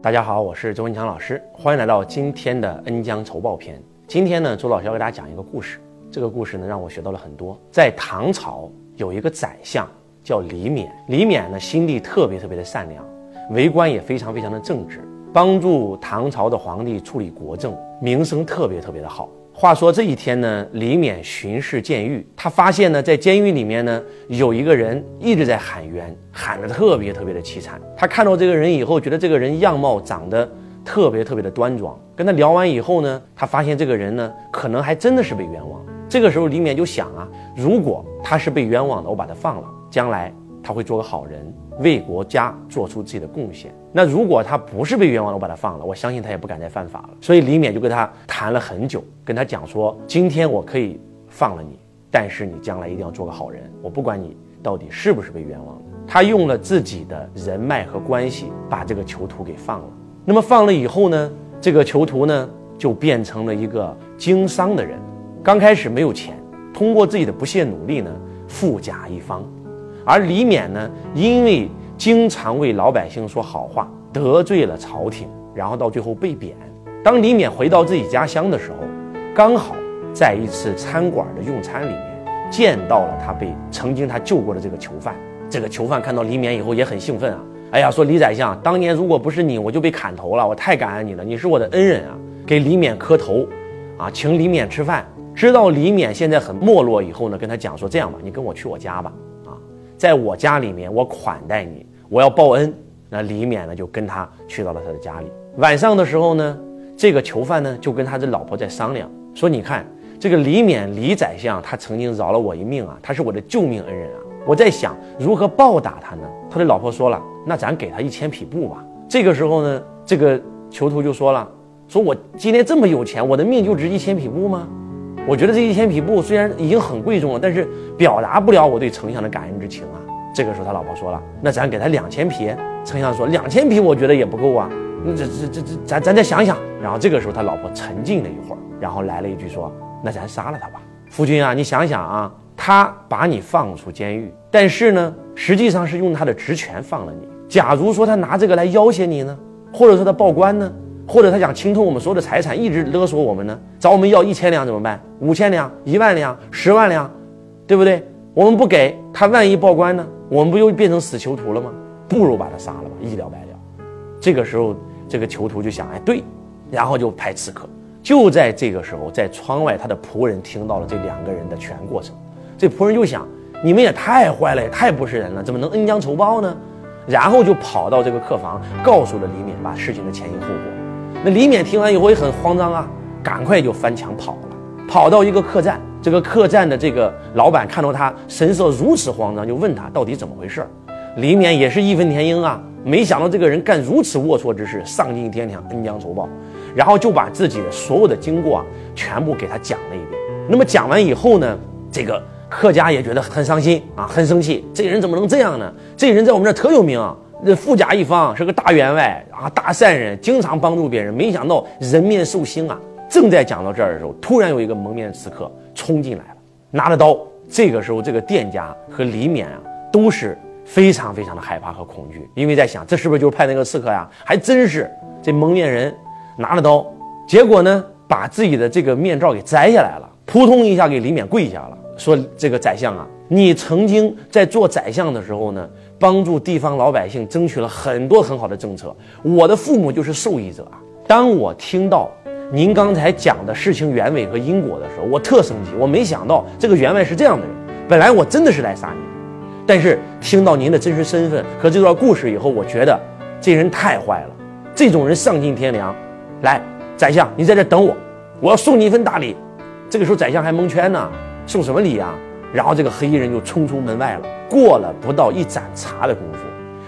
大家好，我是周文强老师，欢迎来到今天的恩将仇报篇。今天呢，周老师要给大家讲一个故事。这个故事呢，让我学到了很多。在唐朝有一个宰相叫李勉，李勉呢心地特别特别的善良，为官也非常非常的正直，帮助唐朝的皇帝处理国政，名声特别特别的好。话说这一天呢，李勉巡视监狱，他发现呢，在监狱里面呢，有一个人一直在喊冤，喊得特别特别的凄惨。他看到这个人以后，觉得这个人样貌长得特别特别的端庄。跟他聊完以后呢，他发现这个人呢，可能还真的是被冤枉。这个时候，李勉就想啊，如果他是被冤枉的，我把他放了，将来他会做个好人。为国家做出自己的贡献。那如果他不是被冤枉了，我把他放了，我相信他也不敢再犯法了。所以李勉就跟他谈了很久，跟他讲说：今天我可以放了你，但是你将来一定要做个好人。我不管你到底是不是被冤枉的。他用了自己的人脉和关系，把这个囚徒给放了。那么放了以后呢，这个囚徒呢就变成了一个经商的人。刚开始没有钱，通过自己的不懈努力呢，富甲一方。而李勉呢，因为经常为老百姓说好话，得罪了朝廷，然后到最后被贬。当李勉回到自己家乡的时候，刚好在一次餐馆的用餐里面见到了他被曾经他救过的这个囚犯。这个囚犯看到李勉以后也很兴奋啊，哎呀，说李宰相，当年如果不是你，我就被砍头了，我太感恩你了，你是我的恩人啊，给李勉磕头，啊，请李勉吃饭。知道李勉现在很没落以后呢，跟他讲说，这样吧，你跟我去我家吧。在我家里面，我款待你，我要报恩。那李勉呢，就跟他去到了他的家里。晚上的时候呢，这个囚犯呢，就跟他的老婆在商量，说：“你看，这个李勉李宰相，他曾经饶了我一命啊，他是我的救命恩人啊。我在想如何报答他呢？”他的老婆说了：“那咱给他一千匹布吧。”这个时候呢，这个囚徒就说了：“说我今天这么有钱，我的命就值一千匹布吗？”我觉得这一千匹布虽然已经很贵重了，但是表达不了我对丞相的感恩之情啊。这个时候他老婆说了：“那咱给他两千匹。”丞相说：“两千匹我觉得也不够啊，那这这这这咱咱再想想。”然后这个时候他老婆沉静了一会儿，然后来了一句说：“那咱杀了他吧，夫君啊，你想想啊，他把你放出监狱，但是呢，实际上是用他的职权放了你。假如说他拿这个来要挟你呢，或者说他报官呢？”或者他想侵吞我们所有的财产，一直勒索我们呢？找我们要一千两怎么办？五千两、一万两、十万两，对不对？我们不给他，万一报官呢？我们不又变成死囚徒了吗？不如把他杀了吧，一了百了。这个时候，这个囚徒就想：哎，对，然后就派刺客。就在这个时候，在窗外，他的仆人听到了这两个人的全过程。这仆人就想：你们也太坏了，也太不是人了，怎么能恩将仇报呢？然后就跑到这个客房，告诉了李勉把事情的前因后果。那李勉听完以后也很慌张啊，赶快就翻墙跑了，跑到一个客栈。这个客栈的这个老板看到他神色如此慌张，就问他到底怎么回事。李勉也是义愤填膺啊，没想到这个人干如此龌龊之事，丧尽天良，恩将仇报，然后就把自己的所有的经过啊，全部给他讲了一遍。那么讲完以后呢，这个客家也觉得很伤心啊，很生气，这人怎么能这样呢？这人在我们这特有名啊。这富甲一方是个大员外啊，大善人，经常帮助别人。没想到人面兽心啊！正在讲到这儿的时候，突然有一个蒙面刺客冲进来了，拿着刀。这个时候，这个店家和李勉啊，都是非常非常的害怕和恐惧，因为在想，这是不是就是派那个刺客呀？还真是，这蒙面人拿着刀，结果呢，把自己的这个面罩给摘下来了，扑通一下给李勉跪下了，说：“这个宰相啊，你曾经在做宰相的时候呢？”帮助地方老百姓争取了很多很好的政策，我的父母就是受益者！当我听到您刚才讲的事情原委和因果的时候，我特生气。我没想到这个员外是这样的人，本来我真的是来杀你，但是听到您的真实身份和这段故事以后，我觉得这人太坏了，这种人丧尽天良。来，宰相，你在这等我，我要送你一份大礼。这个时候，宰相还蒙圈呢，送什么礼啊？然后这个黑衣人就冲出门外了。过了不到一盏茶的功夫，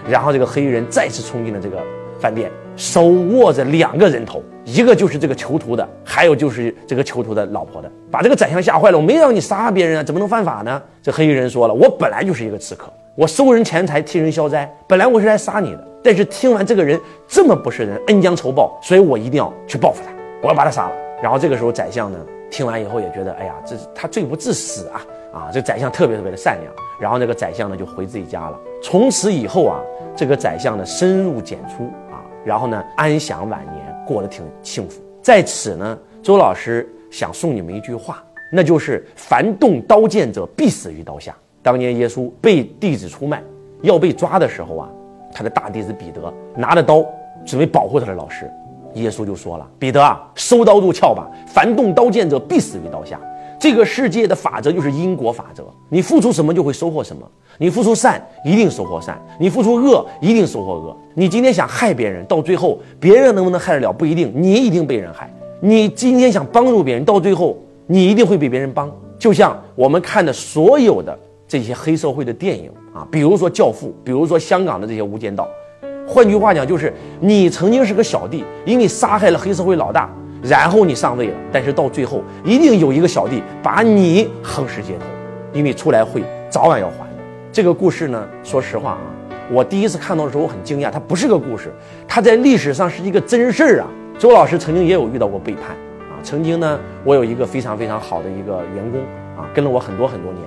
然后这个黑衣人再次冲进了这个饭店，手握着两个人头，一个就是这个囚徒的，还有就是这个囚徒的老婆的，把这个宰相吓坏了。我没让你杀别人啊，怎么能犯法呢？这黑衣人说了，我本来就是一个刺客，我收人钱财替人消灾，本来我是来杀你的。但是听完这个人这么不是人，恩将仇报，所以我一定要去报复他，我要把他杀了。然后这个时候宰相呢，听完以后也觉得，哎呀，这他罪不至死啊。啊，这宰相特别特别的善良，然后那个宰相呢就回自己家了。从此以后啊，这个宰相呢深入简出啊，然后呢安享晚年，过得挺幸福。在此呢，周老师想送你们一句话，那就是“凡动刀剑者，必死于刀下”。当年耶稣被弟子出卖，要被抓的时候啊，他的大弟子彼得拿着刀准备保护他的老师，耶稣就说了：“彼得啊，收刀入鞘吧！凡动刀剑者，必死于刀下。”这个世界的法则就是因果法则，你付出什么就会收获什么。你付出善，一定收获善；你付出恶，一定收获恶。你今天想害别人，到最后别人能不能害得了不一定，你一定被人害。你今天想帮助别人，到最后你一定会被别人帮。就像我们看的所有的这些黑社会的电影啊，比如说《教父》，比如说香港的这些《无间道》。换句话讲，就是你曾经是个小弟，因为杀害了黑社会老大，然后你上位了，但是到最后一定有一个小弟把你横尸街头，因为出来会早晚要还。这个故事呢，说实话啊，我第一次看到的时候我很惊讶，它不是个故事，它在历史上是一个真事儿啊。周老师曾经也有遇到过背叛啊，曾经呢，我有一个非常非常好的一个员工啊，跟了我很多很多年，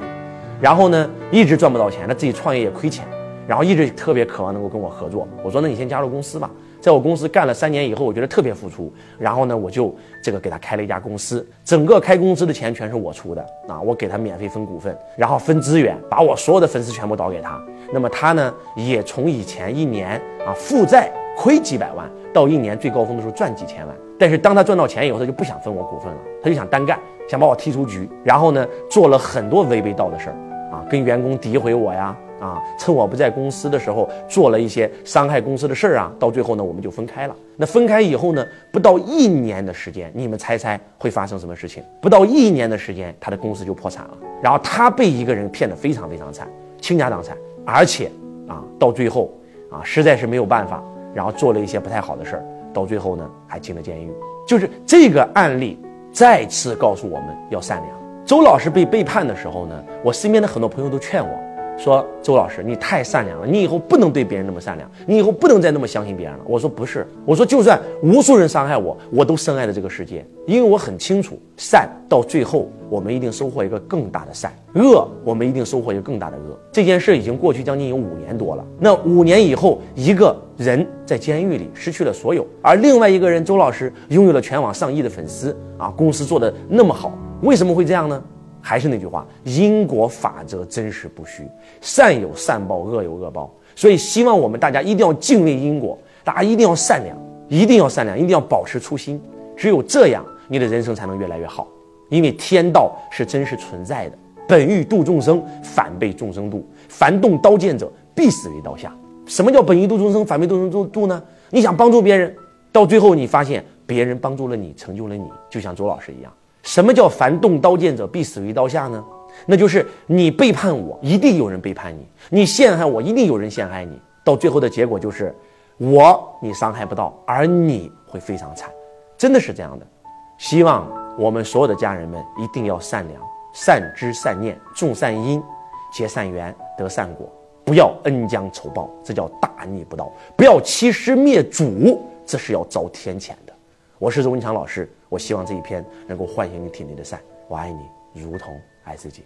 然后呢，一直赚不到钱，他自己创业也亏钱，然后一直特别渴望能够跟我合作。我说，那你先加入公司吧。在我公司干了三年以后，我觉得特别付出，然后呢，我就这个给他开了一家公司，整个开公司的钱全是我出的啊，我给他免费分股份，然后分资源，把我所有的粉丝全部倒给他。那么他呢，也从以前一年啊负债亏几百万，到一年最高峰的时候赚几千万。但是当他赚到钱以后，他就不想分我股份了，他就想单干，想把我踢出局，然后呢，做了很多违背道的事儿啊，跟员工诋毁我呀。啊，趁我不在公司的时候做了一些伤害公司的事儿啊，到最后呢，我们就分开了。那分开以后呢，不到一年的时间，你们猜猜会发生什么事情？不到一年的时间，他的公司就破产了。然后他被一个人骗得非常非常惨，倾家荡产，而且啊，到最后啊，实在是没有办法，然后做了一些不太好的事儿，到最后呢，还进了监狱。就是这个案例再次告诉我们要善良。周老师被背叛的时候呢，我身边的很多朋友都劝我。说周老师，你太善良了，你以后不能对别人那么善良，你以后不能再那么相信别人了。我说不是，我说就算无数人伤害我，我都深爱着这个世界，因为我很清楚，善到最后我们一定收获一个更大的善，恶我们一定收获一个更大的恶。这件事已经过去将近有五年多了，那五年以后，一个人在监狱里失去了所有，而另外一个人周老师拥有了全网上亿的粉丝啊，公司做的那么好，为什么会这样呢？还是那句话，因果法则真实不虚，善有善报，恶有恶报。所以希望我们大家一定要敬畏因果，大家一定要善良，一定要善良，一定要保持初心。只有这样，你的人生才能越来越好。因为天道是真实存在的，本欲度众生，反被众生度。凡动刀剑者，必死于刀下。什么叫本欲度众生，反被众生度呢？你想帮助别人，到最后你发现别人帮助了你，成就了你，就像周老师一样。什么叫凡动刀剑者必死于刀下呢？那就是你背叛我，一定有人背叛你；你陷害我，一定有人陷害你。到最后的结果就是，我你伤害不到，而你会非常惨，真的是这样的。希望我们所有的家人们一定要善良，善知善念，种善因，结善缘，得善果，不要恩将仇报，这叫大逆不道；不要欺师灭祖，这是要遭天谴的。我是周文强老师。我希望这一篇能够唤醒你体内的善。我爱你，如同爱自己。